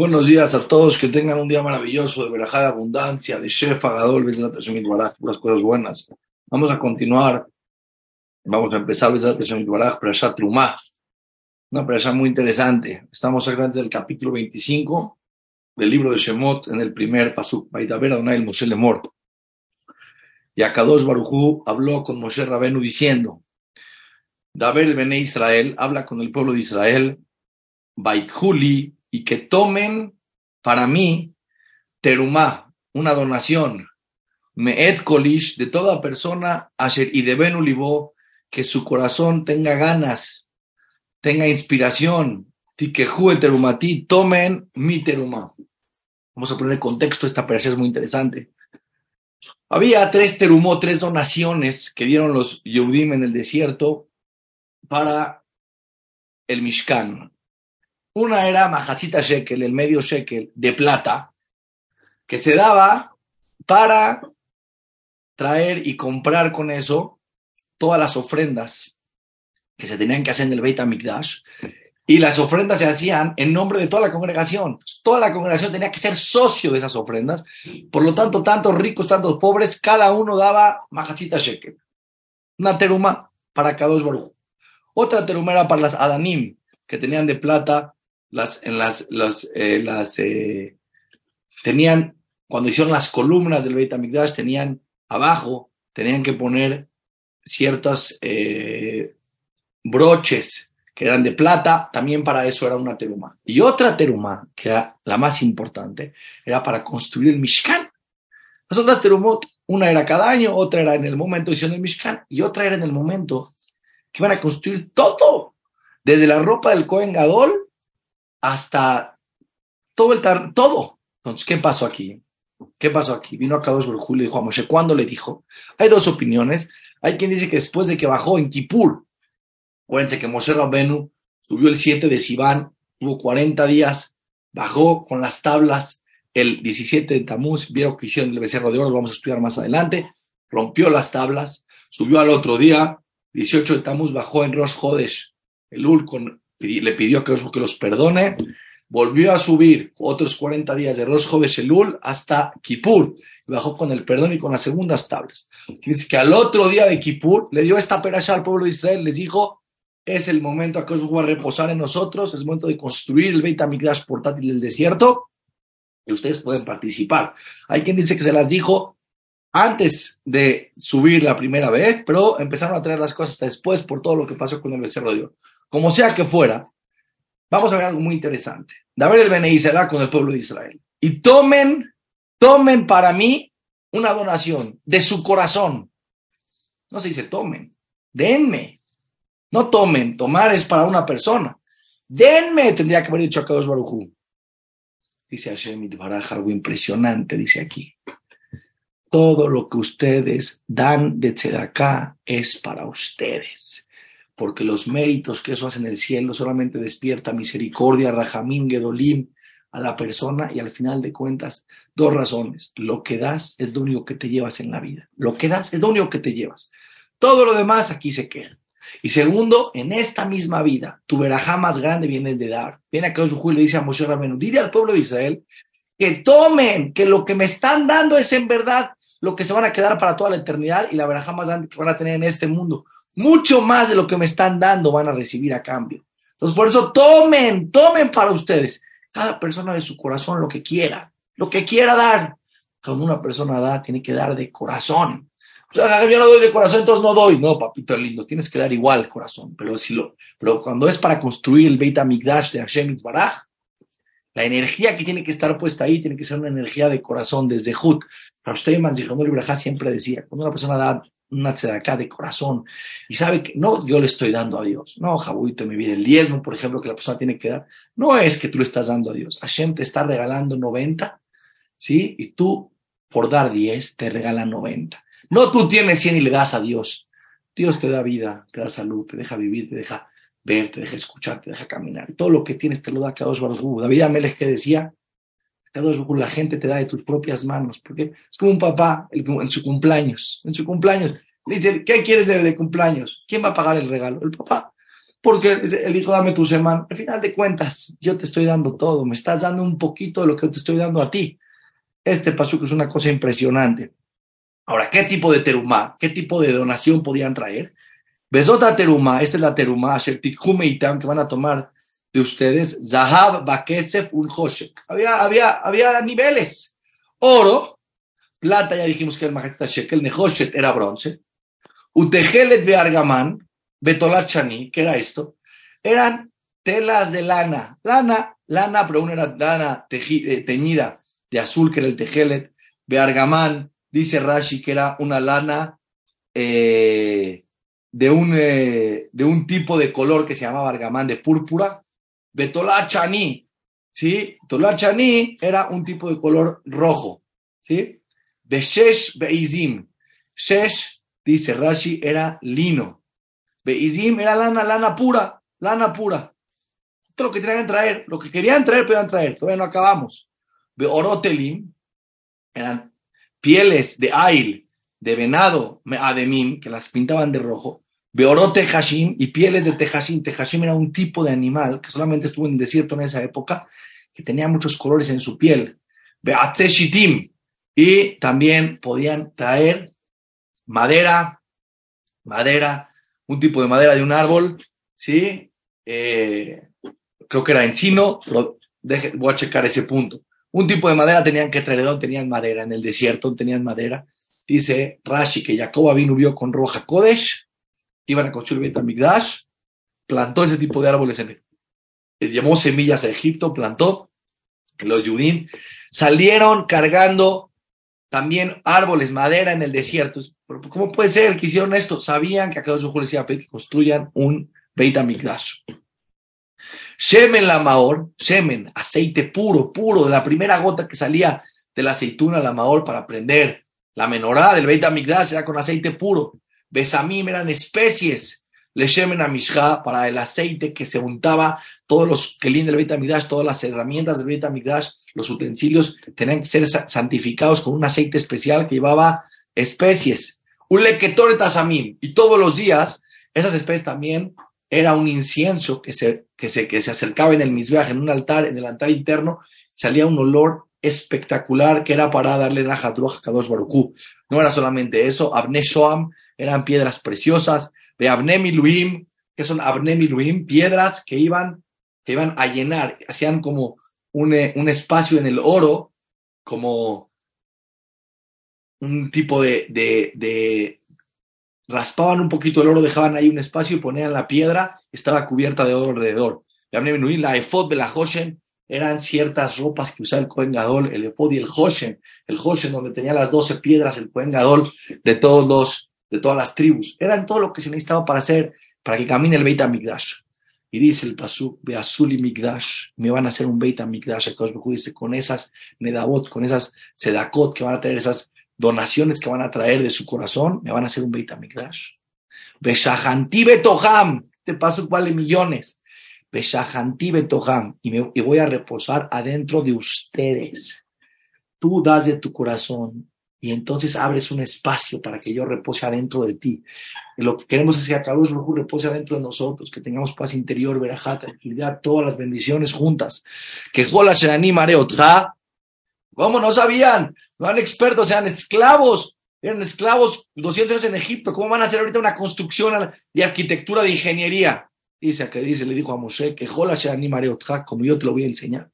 Buenos días a todos, que tengan un día maravilloso de verajada abundancia, de Shefa, Gadol, Baraj, puras cosas buenas. Vamos a continuar, vamos a empezar Baraj, Perashat Trumá, una perashat muy interesante. Estamos exactamente del capítulo 25 del libro de Shemot, en el primer pasuk, Baitaber Adonai el Moshe Lemor. Y Akadosh Barujú habló con Moshe Rabenu diciendo, Daber el Bene Israel, habla con el pueblo de Israel, Baikhuli, y que tomen para mí terumá, una donación, me'et kolish, de toda persona, asher y de Benulibó, que su corazón tenga ganas, tenga inspiración, tikehu el terumatí, tomen mi terumá. Vamos a poner en contexto, esta operación es muy interesante. Había tres terumó, tres donaciones que dieron los Yehudim en el desierto para el Mishkan. Una era Majachita Shekel, el medio Shekel de plata, que se daba para traer y comprar con eso todas las ofrendas que se tenían que hacer en el Beit. Y las ofrendas se hacían en nombre de toda la congregación. Toda la congregación tenía que ser socio de esas ofrendas. Por lo tanto, tantos ricos, tantos pobres, cada uno daba Majachita Shekel. Una teruma para cada dos Otra teruma era para las Adanim, que tenían de plata las, en las, las, eh, las eh, tenían, cuando hicieron las columnas del Beit HaMikdash, tenían abajo, tenían que poner ciertos eh, broches que eran de plata, también para eso era una teruma. Y otra teruma, que era la más importante, era para construir el Mishkan. Las otras terumot, una era cada año, otra era en el momento de hicieron el Mishkan, y otra era en el momento que iban a construir todo, desde la ropa del Kohen Gadol hasta todo el todo. Entonces, ¿qué pasó aquí? ¿Qué pasó aquí? Vino a Kadosh Baruj y le dijo a Moshe, ¿cuándo le dijo? Hay dos opiniones. Hay quien dice que después de que bajó en Kippur, acuérdense que Moshe Rabbenu subió el 7 de Sivan, tuvo 40 días, bajó con las tablas el 17 de Tamuz, vieron que hicieron el becerro de oro, lo vamos a estudiar más adelante, rompió las tablas, subió al otro día, 18 de Tamuz, bajó en Rosh Hodesh, el Ul con le pidió que, que los perdone, volvió a subir otros 40 días de Rosh Elul hasta Kippur, y bajó con el perdón y con las segundas tablas. Dice que al otro día de Kippur le dio esta perasha al pueblo de Israel, les dijo, es el momento que a reposar en nosotros, es el momento de construir el Beit HaMikdash portátil del desierto, y ustedes pueden participar. Hay quien dice que se las dijo antes de subir la primera vez, pero empezaron a traer las cosas hasta después por todo lo que pasó con el becerro de oro como sea que fuera, vamos a ver algo muy interesante. David el con el pueblo de Israel. Y tomen, tomen para mí una donación de su corazón. No se dice tomen, denme. No tomen, tomar es para una persona. Denme, tendría que haber dicho a Kadosh Barujú. Dice Hashem algo impresionante, dice aquí. Todo lo que ustedes dan de Tzedaká es para ustedes porque los méritos que eso hace en el cielo solamente despierta misericordia, rajamín, gedolim a la persona y al final de cuentas, dos razones. Lo que das es lo único que te llevas en la vida. Lo que das es lo único que te llevas. Todo lo demás aquí se queda. Y segundo, en esta misma vida, tu verajá más grande viene de dar. Viene acá y le dice a Moshe Rabenu, dile al pueblo de Israel que tomen, que lo que me están dando es en verdad lo que se van a quedar para toda la eternidad y la verajá más grande que van a tener en este mundo mucho más de lo que me están dando van a recibir a cambio. Entonces, por eso tomen, tomen para ustedes. Cada persona de su corazón lo que quiera, lo que quiera dar. Cuando una persona da, tiene que dar de corazón. O sea, yo no doy de corazón, entonces no doy. No, papito lindo, tienes que dar igual corazón. Pero, si lo, pero cuando es para construir el Beit HaMikdash de Hashem Baraj, la energía que tiene que estar puesta ahí tiene que ser una energía de corazón, desde Hut. Rausteimans y siempre decía, cuando una persona da una acá de corazón y sabe que no yo le estoy dando a Dios. No, Jabuito, mi vida, el diezmo, por ejemplo, que la persona tiene que dar, no es que tú le estás dando a Dios. Hashem te está regalando 90, ¿sí? Y tú, por dar 10, te regala 90. No tú tienes 100 y le das a Dios. Dios te da vida, te da salud, te deja vivir, te deja ver, te deja escuchar, te deja caminar. Todo lo que tienes te lo da Kadosh Baruj David Amelech que decía, Kadosh Baruj la gente te da de tus propias manos, porque es como un papá en su cumpleaños, en su cumpleaños, le dice, ¿qué quieres de, de cumpleaños? ¿Quién va a pagar el regalo? El papá. Porque él dijo, dame tu semana. Al final de cuentas, yo te estoy dando todo, me estás dando un poquito de lo que te estoy dando a ti. Este que es una cosa impresionante. Ahora, ¿qué tipo de terumá, qué tipo de donación podían traer? Besota terumá, esta es la terumá, que van a tomar de ustedes, Zahab, Bakesef, un Había, había, había niveles. Oro, plata, ya dijimos que el Majetita Shekel, Nehoshet era bronce. Utejelet Beargamán, Betolat Chani, ¿qué era esto? Eran telas de lana. Lana, lana, pero una era lana eh, teñida de azul, que era el Tejelet. Beargamán, dice Rashi, que era una lana eh, de, un, eh, de un tipo de color que se llamaba argamán de púrpura. Betolat Chani, ¿sí? Betolat Chani era un tipo de color rojo, ¿sí? Beshesh Beizim. Shesh, dice Rashi, era lino. Beizim era lana, lana pura, lana pura. Todo lo que tenían que traer, lo que querían traer, podían traer. Todavía no acabamos. Beorotelim, eran pieles de ail, de venado, ademim, que las pintaban de rojo. Beorote Hashim y pieles de Tejashim. Tejashim era un tipo de animal que solamente estuvo en el desierto en esa época, que tenía muchos colores en su piel. Shitim, y también podían traer madera, madera, un tipo de madera de un árbol, ¿sí? Eh, creo que era encino, pero voy a checar ese punto. Un tipo de madera tenían que traer, donde tenían madera? En el desierto tenían madera. Dice Rashi que Jacob vino vio con Roja Kodesh, iban a construir Betamigdash, plantó ese tipo de árboles en él. Llevó semillas a Egipto, plantó. Los Yudim salieron cargando también árboles, madera en el desierto. ¿Cómo puede ser que hicieron esto? Sabían que a cada les iba a pedir que construyan un Beit HaMikdash. Shemen la Maor, Shemen, aceite puro, puro, de la primera gota que salía de la aceituna la Maor para prender la menorá del Beit HaMikdash era con aceite puro. Besamim eran especies le shemen a para el aceite que se untaba, todos los kelim del Beit HaMikdash, todas las herramientas del Beit HaMikdash, los utensilios tenían que ser santificados con un aceite especial que llevaba especies. Un lequetore tasamim. Y todos los días, esas especies también era un incienso que se, que se, que se acercaba en el misbeaj, en un altar, en el altar interno, salía un olor espectacular que era para darle la a Kadosh Baruchú. No era solamente eso, Abne Shoam eran piedras preciosas, de Abnemiluim, que son Abnemiluim, piedras que iban, que iban a llenar, hacían como un, eh, un espacio en el oro, como un tipo de, de, de, raspaban un poquito el oro, dejaban ahí un espacio y ponían la piedra, estaba cubierta de oro alrededor. La efod de la Hoshen eran ciertas ropas que usaba el Cohen Gadol, el efod y el Hoshen, el Hoshen donde tenía las doce piedras, el Cohen Gadol de todos los de todas las tribus. Eran todo lo que se necesitaba para hacer, para que camine el Beit HaMikdash. Y dice el Pasuk, Beazuli Mikdash, me van a hacer un Beit HaMikdash. dice, con esas Nedabot, con esas Sedakot que van a traer, esas donaciones que van a traer de su corazón, me van a hacer un Beit HaMikdash. Beshahanti Betoham, este Pasuk vale millones. Y, me, y voy a reposar adentro de ustedes. Tú das de tu corazón, y entonces abres un espacio para que yo repose adentro de ti. Lo que queremos es que Akadosh Baruj repose adentro de nosotros, que tengamos paz interior, verajá, tranquilidad, todas las bendiciones juntas. Que Jola Shenani Mareotza, ¿cómo no sabían? No eran expertos, eran esclavos, eran esclavos 200 años en Egipto. ¿Cómo van a hacer ahorita una construcción de arquitectura, de ingeniería? Dice que dice, le dijo a Moshe, que Jola Shenani Mareotza, como yo te lo voy a enseñar.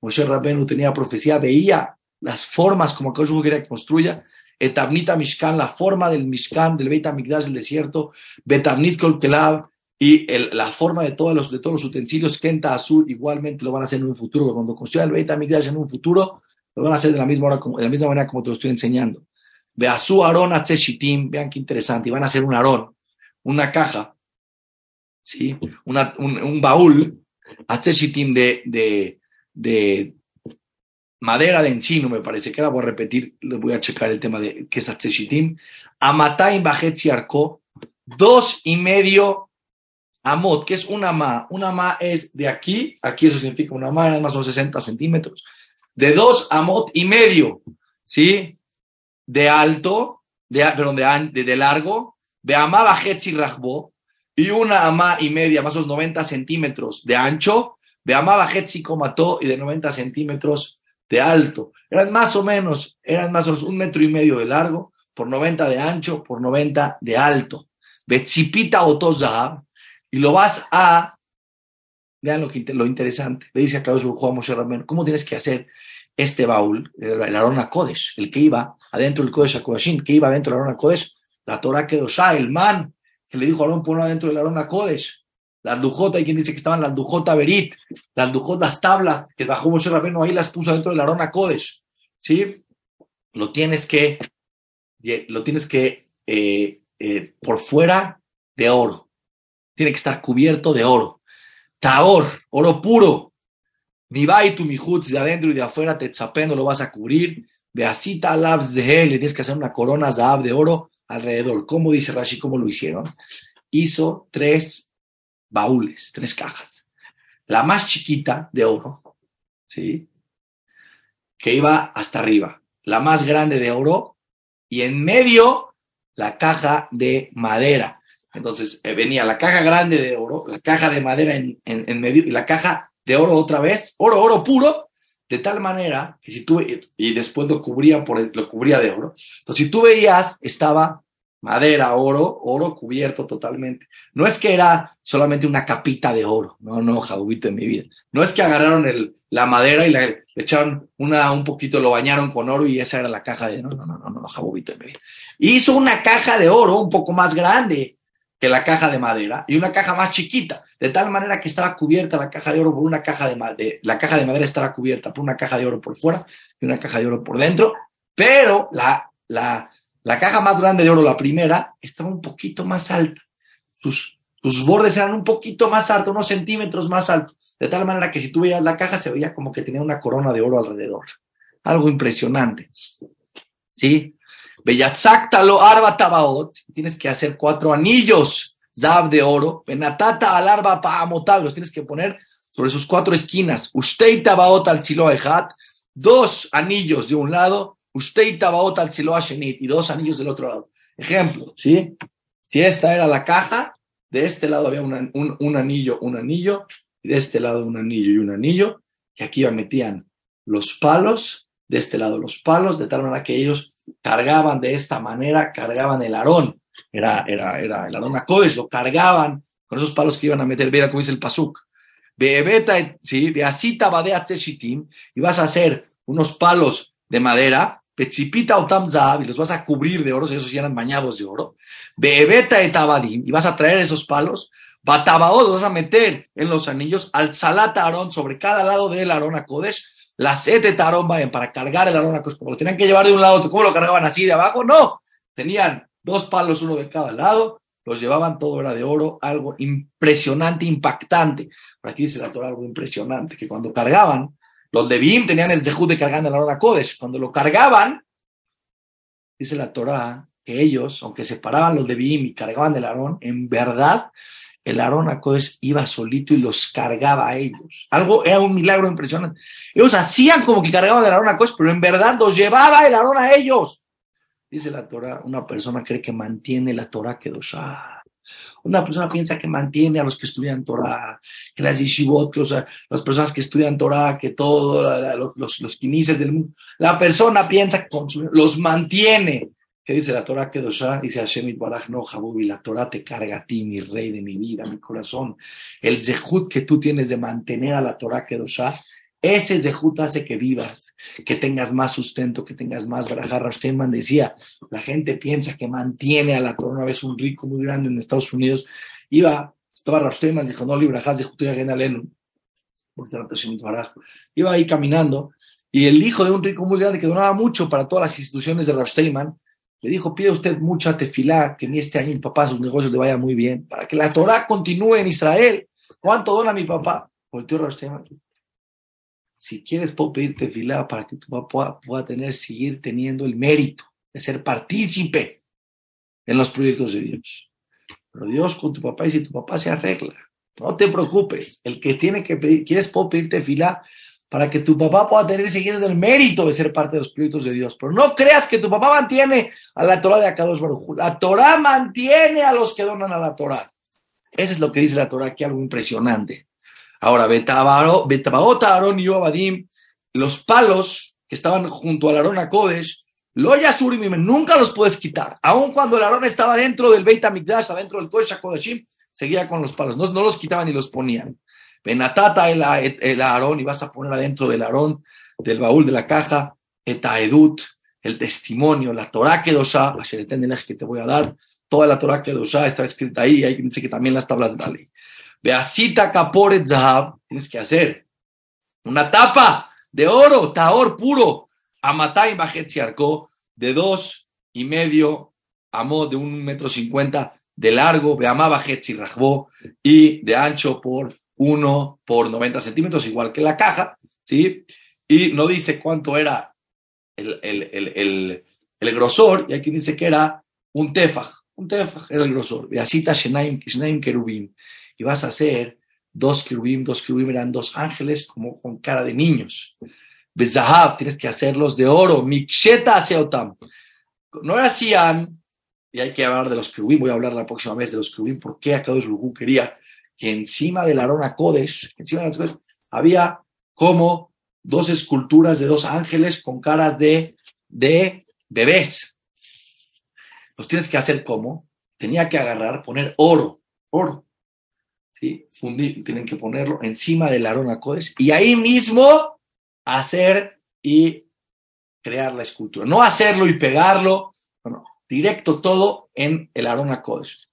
Moshe Rabenu tenía profecía, veía las formas como Akadosh quería que construya. Etabnita Mishkan, la forma del Mishkan, del Beit HaMikdash, del desierto. Betabnit Kol y la forma de todos, los, de todos los utensilios. Kenta Azul, igualmente lo van a hacer en un futuro. Cuando construyan el Beit en un futuro, lo van a hacer de la misma, hora, de la misma manera como te lo estoy enseñando. Beasu Aron Atzeshitim, vean qué interesante. Y van a hacer un Aarón, una caja, ¿sí? Un, un baúl, de, de, de madera de encino, me parece que era, voy a repetir, voy a checar el tema de que es Atzeshitim, Amatai Bajetzi Arco, dos y medio Amot, que es una ma, una ma es de aquí, aquí eso significa una ma, además son 60 centímetros, de dos Amot y medio, ¿sí? De alto, de, perdón, de, de, largo, de Ama Bajetzi Rajbo, y una ama y media, más o menos 90 centímetros de ancho, de amaba Hetzico mató y de 90 centímetros de alto. Eran más o menos, eran más o menos un metro y medio de largo, por 90 de ancho, por 90 de alto. Betzipita Otozab, y lo vas a, vean lo, que, lo interesante, le dice acá Juan Moshe ¿cómo tienes que hacer este baúl, el, Arona Kodesh, el que iba adentro del Kodesh Akodashim, que iba adentro del Arona Kodesh, la Torah Kedoshá, el man, que le dijo a Aarón, ponlo adentro del Arona Kodesh, las Dujota, hay quien dice que estaban las Dujota Berit, las Dujot, las tablas que bajó Moshe Rabbeinu, ahí las puso dentro del Arona Kodesh, ¿sí? Lo tienes que, lo tienes que, eh, eh, por fuera de oro, tiene que estar cubierto de oro. Taor, oro puro. Mi y tu mijutz de adentro y de afuera, te lo vas a cubrir. Beasita de él, le tienes que hacer una corona zahab de oro alrededor. ¿Cómo dice Rashi? ¿Cómo lo hicieron? Hizo tres baúles, tres cajas. La más chiquita de oro, ¿sí? Que iba hasta arriba. La más grande de oro y en medio la caja de madera. Entonces eh, venía la caja grande de oro, la caja de madera en, en, medio y la caja de oro otra vez, oro, oro puro, de tal manera que si tú, y después lo cubría, por lo cubría de oro. Entonces, si tú veías, estaba madera, oro, oro cubierto totalmente. No es que era solamente una capita de oro, no, no, jabubito en mi vida. No es que agarraron el, la madera y le echaron una, un poquito, lo bañaron con oro y esa era la caja de, no, no, no, no, no, jabubito en mi vida. Hizo una caja de oro un poco más grande, que la caja de madera y una caja más chiquita, de tal manera que estaba cubierta la caja de oro por una caja de, madera, la caja de madera estaba cubierta por una caja de oro por fuera y una caja de oro por dentro, pero la, la, la caja más grande de oro, la primera, estaba un poquito más alta. Sus, sus bordes eran un poquito más altos, unos centímetros más altos, de tal manera que si tú veías la caja se veía como que tenía una corona de oro alrededor. Algo impresionante. ¿Sí? Lo arba tabaot, tienes que hacer cuatro anillos zab de oro, benatata al arba pa'amotab, los tienes que poner sobre sus cuatro esquinas, usted tabaot al siloahat, dos anillos de un lado, usted tabaot al siloashenit y dos anillos del otro lado. Ejemplo, ¿sí? Si esta era la caja, de este lado había un, un, anillo, un anillo, y de este lado un anillo y un anillo, y aquí metían los palos, de este lado los palos, de tal manera que ellos cargaban de esta manera, cargaban el arón, era, era, era el arón a Kodesh, lo cargaban con esos palos que iban a meter, mira como dice el pasuk. Beebeta, sí, beasita y vas a hacer unos palos de madera, pechipita o tamzab, y los vas a cubrir de oro, si esos eran bañados de oro. Beebeta etabadim, y vas a traer esos palos, batabaot, los vas a meter en los anillos, al salata arón, sobre cada lado del arón a Kodesh, las sete tarón para cargar el arona, como lo tenían que llevar de un lado, ¿cómo lo cargaban así de abajo? No, tenían dos palos, uno de cada lado, los llevaban, todo era de oro, algo impresionante, impactante. Por aquí dice la Torah algo impresionante, que cuando cargaban, los de Bim tenían el zehut de cargar el arona Kodesh, cuando lo cargaban, dice la Torah, que ellos, aunque separaban los de Bim y cargaban el arón, en verdad el Aarón Acoes iba solito y los cargaba a ellos. Algo era un milagro impresionante. Ellos hacían como que cargaban el Aarón Acoes, pero en verdad los llevaba el Aarón a ellos. Dice la Torah, una persona cree que mantiene la Torah que dos. Una persona piensa que mantiene a los que estudian Torah, que las yeshivot, las personas que estudian Torah, que todos los, los, del mundo. La persona piensa que los mantiene. ¿Qué dice la Torah Kedoshá? Dice Hashem Baraj, no, Jabubi, la Torah te carga a ti, mi rey de mi vida, mi corazón. El zehut que tú tienes de mantener a la Torah Kedoshá, ese zehut hace que vivas, que tengas más sustento, que tengas más barajar. Rashtenman decía, la gente piensa que mantiene a la Torah. Una vez un rico muy grande en Estados Unidos iba, estaba Rashtenman, dijo, no, librajas de Iba ahí caminando y el hijo de un rico muy grande que donaba mucho para todas las instituciones de Rashtenman, le dijo, pide usted mucha tefilá, que en este año mi papá sus negocios le vaya muy bien, para que la Torah continúe en Israel. ¿Cuánto dona mi papá? Si quieres, puedo pedir tefilá para que tu papá pueda, tener, seguir teniendo el mérito de ser partícipe en los proyectos de Dios. Pero Dios con tu papá y si tu papá se arregla. No te preocupes. El que tiene que pedir, quieres, puedo pedir tefilá para que tu papá pueda tener siguiendo el mérito de ser parte de los proyectos de Dios. Pero no creas que tu papá mantiene a la Torah de Akadosh Baruj La Torah mantiene a los que donan a la Torah. Eso es lo que dice la Torah, que algo impresionante. Ahora, Betabaot, Aarón y Obadim, los palos que estaban junto al Aarón a Kodesh, Yasurim, nunca los puedes quitar. Aun cuando el Aarón estaba dentro del Beit HaMikdash, adentro del Kodesh HaKodeshim, seguía con los palos. No, no los quitaban ni los ponían. Benatata el, el Aarón y vas a poner adentro del Aarón, del baúl de la caja, Etaedut, el testimonio, la Torah Kedosha, que te voy a dar, toda la Torah Kedosha está escrita ahí, hay dice que también las tablas de la ley. Beasita Kaporet Zahab, tienes que hacer una tapa de oro, taor puro, Bajet Arco, de dos y medio, amó de un metro cincuenta de largo, Beamá Bajet y de ancho por uno por 90 centímetros, igual que la caja, ¿sí? Y no dice cuánto era el, el, el, grosor, y aquí dice que era un tefaj, un tefaj era el grosor. Beasita Shenaim, Shenaim Kerubim. Y vas a hacer dos querubim, dos querubim eran dos ángeles como con cara de niños. Bezahab, tienes que hacerlos de oro. Miksheta Seotam. No Sian, y hay que hablar de los querubim, voy a hablar la próxima vez de los querubim, por qué Akadosh Lugu quería que encima del Arona Kodesh, encima de las había como dos esculturas de dos ángeles con caras de, de bebés. Los tienes que hacer como, tenía que agarrar, poner oro, oro, ¿sí? Fundir, tienen que ponerlo encima del Arona Kodesh y ahí mismo hacer y crear la escultura. No hacerlo y pegarlo, no, directo todo en el Arona Kodesh.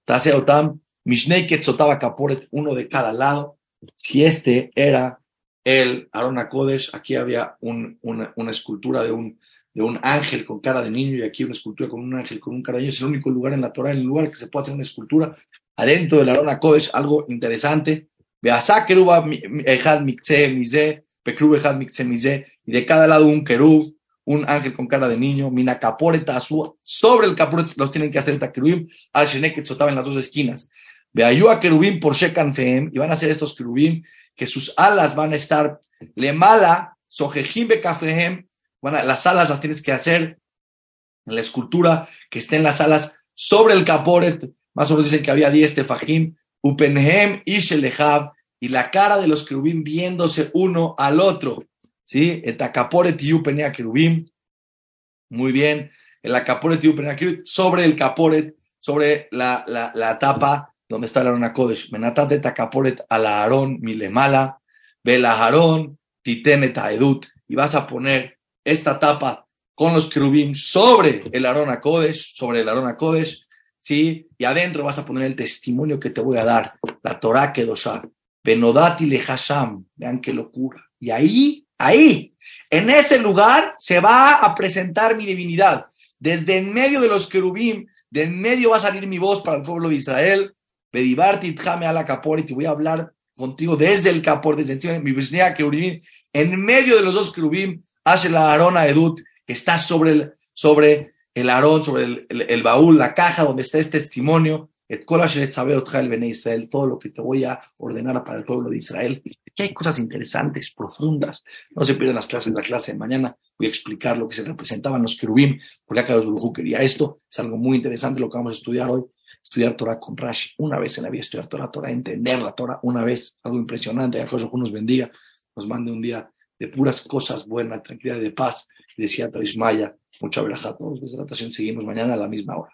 Mishnei Ketzotaba Kaporet, uno de cada lado. Si este era el Arona Kodesh, aquí había una, escultura de un, de un ángel con cara de niño y aquí una escultura con un ángel con un cara de niño. Es el único lugar en la Torah, el lugar que se puede hacer una escultura adentro del Arona Kodesh, algo interesante. Beasá keruba ejad mikse mize, pekrub ejad mikse mize, y de cada lado un kerub, un ángel con cara de niño, mina caporeta sobre el caporet los tienen que hacer takerubim, al sotaba en las dos esquinas. Beayua kerubim por shekan feem, y van a hacer estos kerubim que sus alas van a estar le mala, sojejim bekafehem, las alas las tienes que hacer en la escultura que estén las alas sobre el caporet, más o menos dicen que había 10 tefajim, upenhem y shelehab, y la cara de los querubim viéndose uno al otro, ¿sí? Etacaporet y upenea querubim, muy bien, el acaporet y upenea querubim, sobre el caporet, sobre la, la, la tapa donde está la Arona Kodesh, menatate takaporet a la Aarón milemala, vela Aarón, titenet edut, y vas a poner esta tapa con los querubim sobre el Arona Kodesh, sobre el Arona Kodesh, ¿sí? Y adentro vas a poner el testimonio que te voy a dar, la Torah Kedoshah, Benodati le Hasham, vean qué locura. Y ahí, ahí, en ese lugar se va a presentar mi divinidad. Desde en medio de los querubim, de en medio va a salir mi voz para el pueblo de Israel, Bedibarti a la y te voy a hablar contigo desde el capor, desde encima mi bisnea querubim, en medio de los dos querubim, hace la arona edut, que está sobre el, sobre el arón, sobre el, el, baúl, la caja donde está este testimonio, et Israel, todo lo que te voy a ordenar para el pueblo de Israel. Aquí hay cosas interesantes, profundas. No se pierdan las clases, la clase de mañana voy a explicar lo que se representaban los querubim, porque acá Baruj quería esto. Es algo muy interesante lo que vamos a estudiar hoy estudiar Torah con Rashi, una vez en la vida estudiar Torah, Torah, entender la Torah una vez, algo impresionante, que Dios nos bendiga, nos mande un día de puras cosas buenas, tranquilidad de paz, decía Tadishmaya, mucha verajá a todos, desde seguimos mañana a la misma hora.